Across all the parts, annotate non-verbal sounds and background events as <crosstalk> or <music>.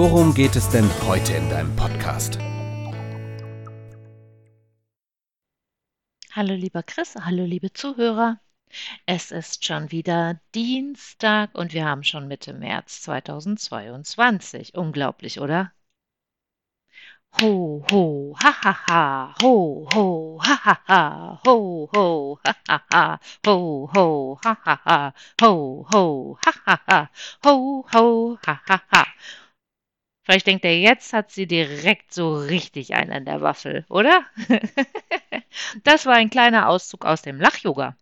worum geht es denn heute in deinem Podcast? Hallo lieber Chris, hallo liebe Zuhörer. Es ist schon wieder Dienstag und wir haben schon Mitte März 2022. Unglaublich, oder? Ho, ho, ha, ha, ha, ho, ho, ha, ha, ha, ho, ho, ha, ha, ha, ho, ho, ha, ha, ha, ho, ho, ha, ha, ha, ho, ho, ha, ha, ha. Vielleicht denkt er, jetzt hat sie direkt so richtig einen an der Waffel, oder? <laughs> das war ein kleiner Auszug aus dem Lach-Yoga.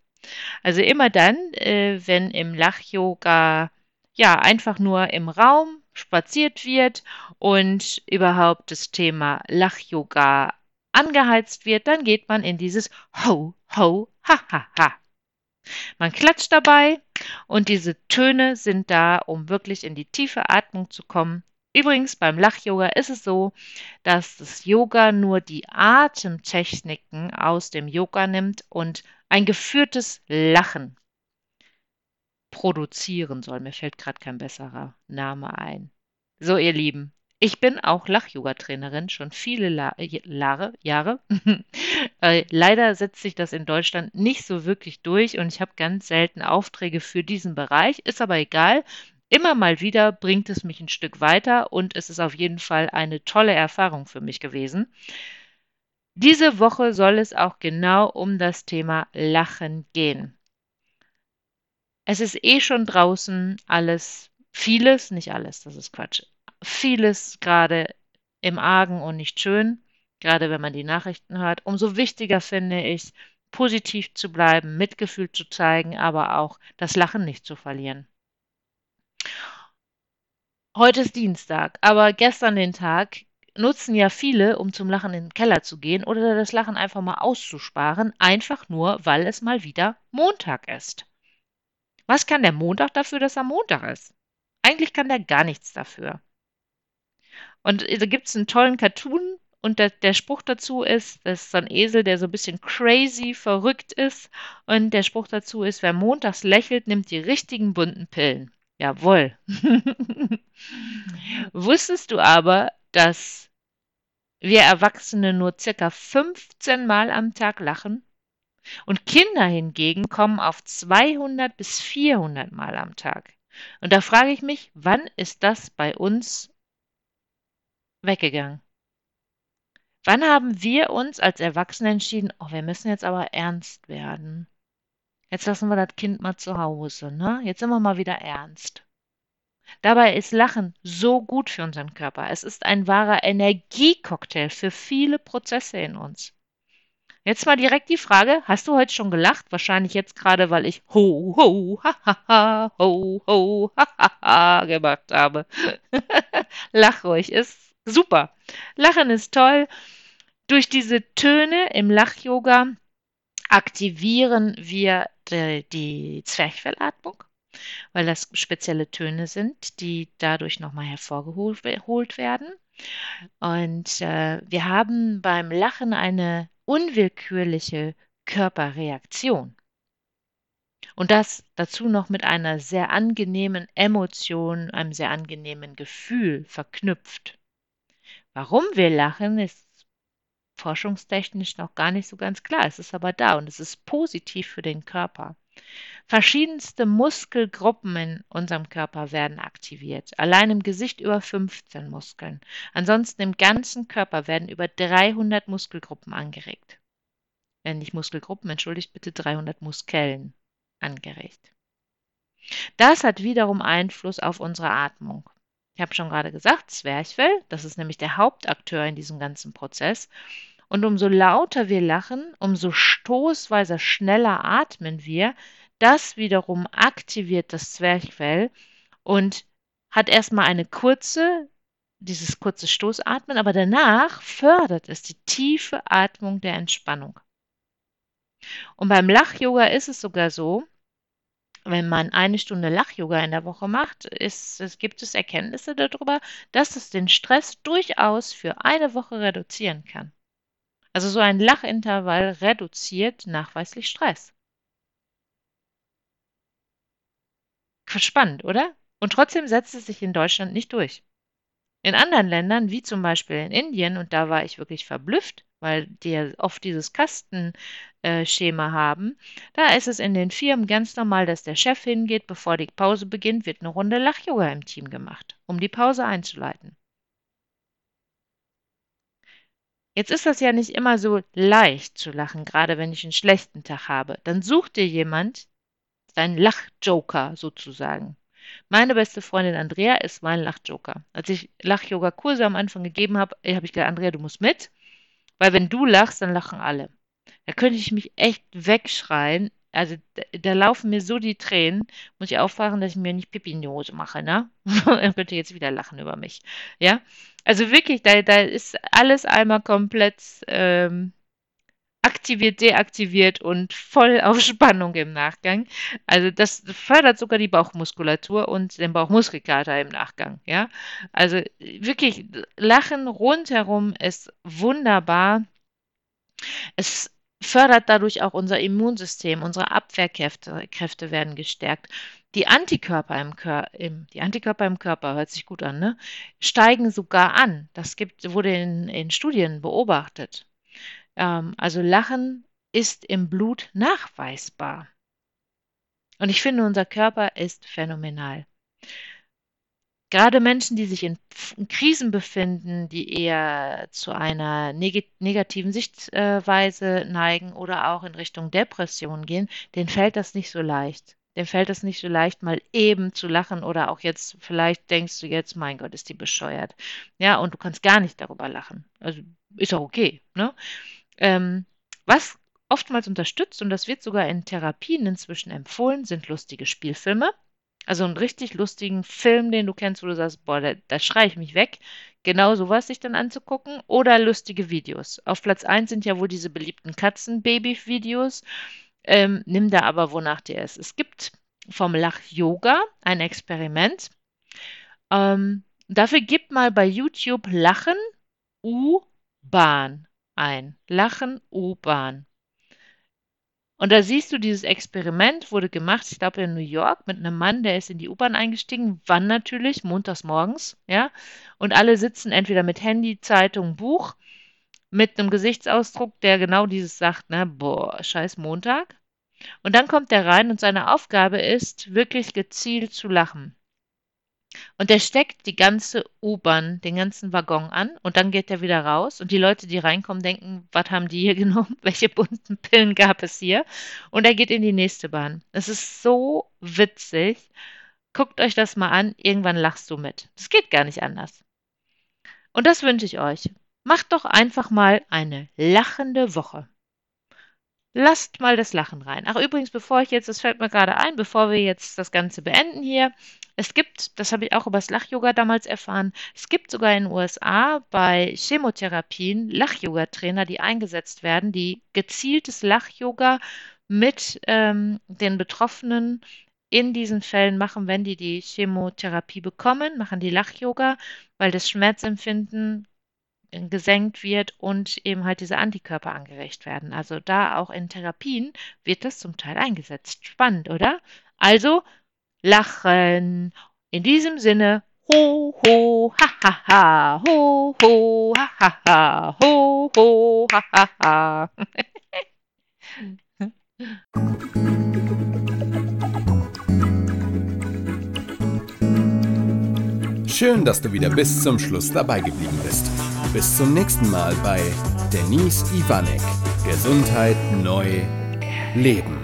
Also immer dann, äh, wenn im Lach-Yoga ja einfach nur im Raum spaziert wird und überhaupt das Thema Lach-Yoga angeheizt wird, dann geht man in dieses Ho, Ho, Ha, Ha, Ha. Man klatscht dabei und diese Töne sind da, um wirklich in die tiefe Atmung zu kommen. Übrigens beim Lach-Yoga ist es so, dass das Yoga nur die Atemtechniken aus dem Yoga nimmt und ein geführtes Lachen produzieren soll. Mir fällt gerade kein besserer Name ein. So, ihr Lieben, ich bin auch Lach-Yoga-Trainerin, schon viele La Jahre. Jahre. <laughs> äh, leider setzt sich das in Deutschland nicht so wirklich durch und ich habe ganz selten Aufträge für diesen Bereich. Ist aber egal. Immer mal wieder bringt es mich ein Stück weiter und es ist auf jeden Fall eine tolle Erfahrung für mich gewesen. Diese Woche soll es auch genau um das Thema Lachen gehen. Es ist eh schon draußen alles, vieles, nicht alles, das ist Quatsch, vieles gerade im Argen und nicht schön, gerade wenn man die Nachrichten hört. Umso wichtiger finde ich, positiv zu bleiben, Mitgefühl zu zeigen, aber auch das Lachen nicht zu verlieren. Heute ist Dienstag, aber gestern den Tag nutzen ja viele, um zum Lachen in den Keller zu gehen oder das Lachen einfach mal auszusparen, einfach nur, weil es mal wieder Montag ist. Was kann der Montag dafür, dass er Montag ist? Eigentlich kann der gar nichts dafür. Und da gibt es einen tollen Cartoon und der, der, Spruch dazu ist, das ist so ein Esel, der so ein bisschen crazy, verrückt ist. Und der Spruch dazu ist, wer montags lächelt, nimmt die richtigen bunten Pillen. Jawohl. <laughs> Wusstest du aber, dass wir Erwachsene nur circa 15 Mal am Tag lachen und Kinder hingegen kommen auf 200 bis 400 Mal am Tag. Und da frage ich mich, wann ist das bei uns weggegangen? Wann haben wir uns als Erwachsene entschieden, oh, wir müssen jetzt aber ernst werden? Jetzt lassen wir das Kind mal zu Hause, ne? Jetzt sind wir mal wieder ernst. Dabei ist Lachen so gut für unseren Körper. Es ist ein wahrer Energiecocktail für viele Prozesse in uns. Jetzt mal direkt die Frage, hast du heute schon gelacht? Wahrscheinlich jetzt gerade, weil ich ho, ho, ha, ha, ha, ho, ho, ha, ha, ha gemacht habe. <laughs> Lach ruhig, ist super. Lachen ist toll. Durch diese Töne im Lach-Yoga aktivieren wir die, Zwerchfellatmung weil das spezielle Töne sind, die dadurch nochmal hervorgeholt werden. Und äh, wir haben beim Lachen eine unwillkürliche Körperreaktion. Und das dazu noch mit einer sehr angenehmen Emotion, einem sehr angenehmen Gefühl verknüpft. Warum wir lachen, ist forschungstechnisch noch gar nicht so ganz klar. Es ist aber da und es ist positiv für den Körper. Verschiedenste Muskelgruppen in unserem Körper werden aktiviert. Allein im Gesicht über 15 Muskeln. Ansonsten im ganzen Körper werden über 300 Muskelgruppen angeregt. Äh, nicht Muskelgruppen, entschuldigt bitte 300 Muskeln angeregt. Das hat wiederum Einfluss auf unsere Atmung. Ich habe schon gerade gesagt, Zwerchfell, das ist nämlich der Hauptakteur in diesem ganzen Prozess. Und umso lauter wir lachen, umso stoßweise schneller atmen wir. Das wiederum aktiviert das Zwerchfell und hat erstmal eine kurze dieses kurze Stoßatmen, aber danach fördert es die tiefe Atmung der Entspannung. Und beim Lach-Yoga ist es sogar so, wenn man eine Stunde Lach-Yoga in der Woche macht, ist, es gibt es Erkenntnisse darüber, dass es den Stress durchaus für eine Woche reduzieren kann. Also so ein Lachintervall reduziert nachweislich Stress. Spannend, oder? Und trotzdem setzt es sich in Deutschland nicht durch. In anderen Ländern, wie zum Beispiel in Indien, und da war ich wirklich verblüfft, weil die ja oft dieses Kastenschema haben, da ist es in den Firmen ganz normal, dass der Chef hingeht, bevor die Pause beginnt, wird eine Runde Lach-Yoga im Team gemacht, um die Pause einzuleiten. Jetzt ist das ja nicht immer so leicht zu lachen, gerade wenn ich einen schlechten Tag habe. Dann such dir jemand, deinen Lachjoker sozusagen. Meine beste Freundin Andrea ist mein Lachjoker. Als ich Lach-Yoga-Kurse am Anfang gegeben habe, habe ich gesagt, Andrea, du musst mit, weil wenn du lachst, dann lachen alle. Da könnte ich mich echt wegschreien. Also da, da laufen mir so die Tränen. Muss ich aufwachen, dass ich mir nicht Pipi in die Hose mache, ne? <laughs> er könnte jetzt wieder lachen über mich. Ja? Also wirklich, da, da ist alles einmal komplett ähm, aktiviert, deaktiviert und voll auf <laughs> Spannung im Nachgang. Also das fördert sogar die Bauchmuskulatur und den Bauchmuskelkater im Nachgang. Ja, also wirklich Lachen rundherum ist wunderbar. Es fördert dadurch auch unser Immunsystem, unsere Abwehrkräfte Kräfte werden gestärkt. Die Antikörper im, im, die Antikörper im Körper, hört sich gut an, ne? steigen sogar an. Das gibt, wurde in, in Studien beobachtet. Ähm, also Lachen ist im Blut nachweisbar. Und ich finde, unser Körper ist phänomenal. Gerade Menschen, die sich in, Krisen befinden, die eher zu einer neg negativen Sichtweise neigen oder auch in Richtung Depression gehen, denen fällt das nicht so leicht. Dem fällt es nicht so leicht, mal eben zu lachen oder auch jetzt, vielleicht denkst du jetzt, mein Gott, ist die bescheuert. Ja, und du kannst gar nicht darüber lachen. Also ist auch okay. Ne? Ähm, was oftmals unterstützt, und das wird sogar in Therapien inzwischen empfohlen, sind lustige Spielfilme. Also einen richtig lustigen Film, den du kennst, wo du sagst, boah, da, da schreie ich mich weg. Genau sowas sich dann anzugucken. Oder lustige Videos. Auf Platz 1 sind ja wohl diese beliebten Katzen-Baby-Videos. Ähm, nimm da aber, wonach dir ist. Es gibt vom Lach-Yoga ein Experiment. Ähm, dafür gib mal bei YouTube Lachen U-Bahn ein. Lachen, U-Bahn. Und da siehst du, dieses Experiment wurde gemacht, ich glaube in New York, mit einem Mann, der ist in die U-Bahn eingestiegen. Wann natürlich? Montags morgens, ja. Und alle sitzen entweder mit Handy, Zeitung, Buch, mit einem Gesichtsausdruck, der genau dieses sagt, ne, boah, scheiß Montag. Und dann kommt er rein und seine Aufgabe ist, wirklich gezielt zu lachen. Und der steckt die ganze U-Bahn, den ganzen Waggon an und dann geht er wieder raus und die Leute, die reinkommen, denken, was haben die hier <laughs> genommen? Welche bunten Pillen gab es hier? Und er geht in die nächste Bahn. Es ist so witzig. Guckt euch das mal an, irgendwann lachst du mit. Es geht gar nicht anders. Und das wünsche ich euch. Macht doch einfach mal eine lachende Woche. Lasst mal das Lachen rein. Ach, übrigens, bevor ich jetzt, das fällt mir gerade ein, bevor wir jetzt das Ganze beenden hier, es gibt, das habe ich auch über das Lach-Yoga damals erfahren, es gibt sogar in den USA bei Chemotherapien Lach-Yoga-Trainer, die eingesetzt werden, die gezieltes Lach-Yoga mit ähm, den Betroffenen in diesen Fällen machen, wenn die die Chemotherapie bekommen, machen die Lach-Yoga, weil das Schmerzempfinden gesenkt wird und eben halt diese Antikörper angeregt werden. Also da auch in Therapien wird das zum Teil eingesetzt. Spannend, oder? Also lachen. In diesem Sinne, ho, ho, ha, ha, ha, ho, ho, ha, ha, ha, ho, ho, ha, ha, ha. Schön, dass du wieder bis zum Schluss dabei geblieben bist. Bis zum nächsten Mal bei Denise Ivanek. Gesundheit neu leben.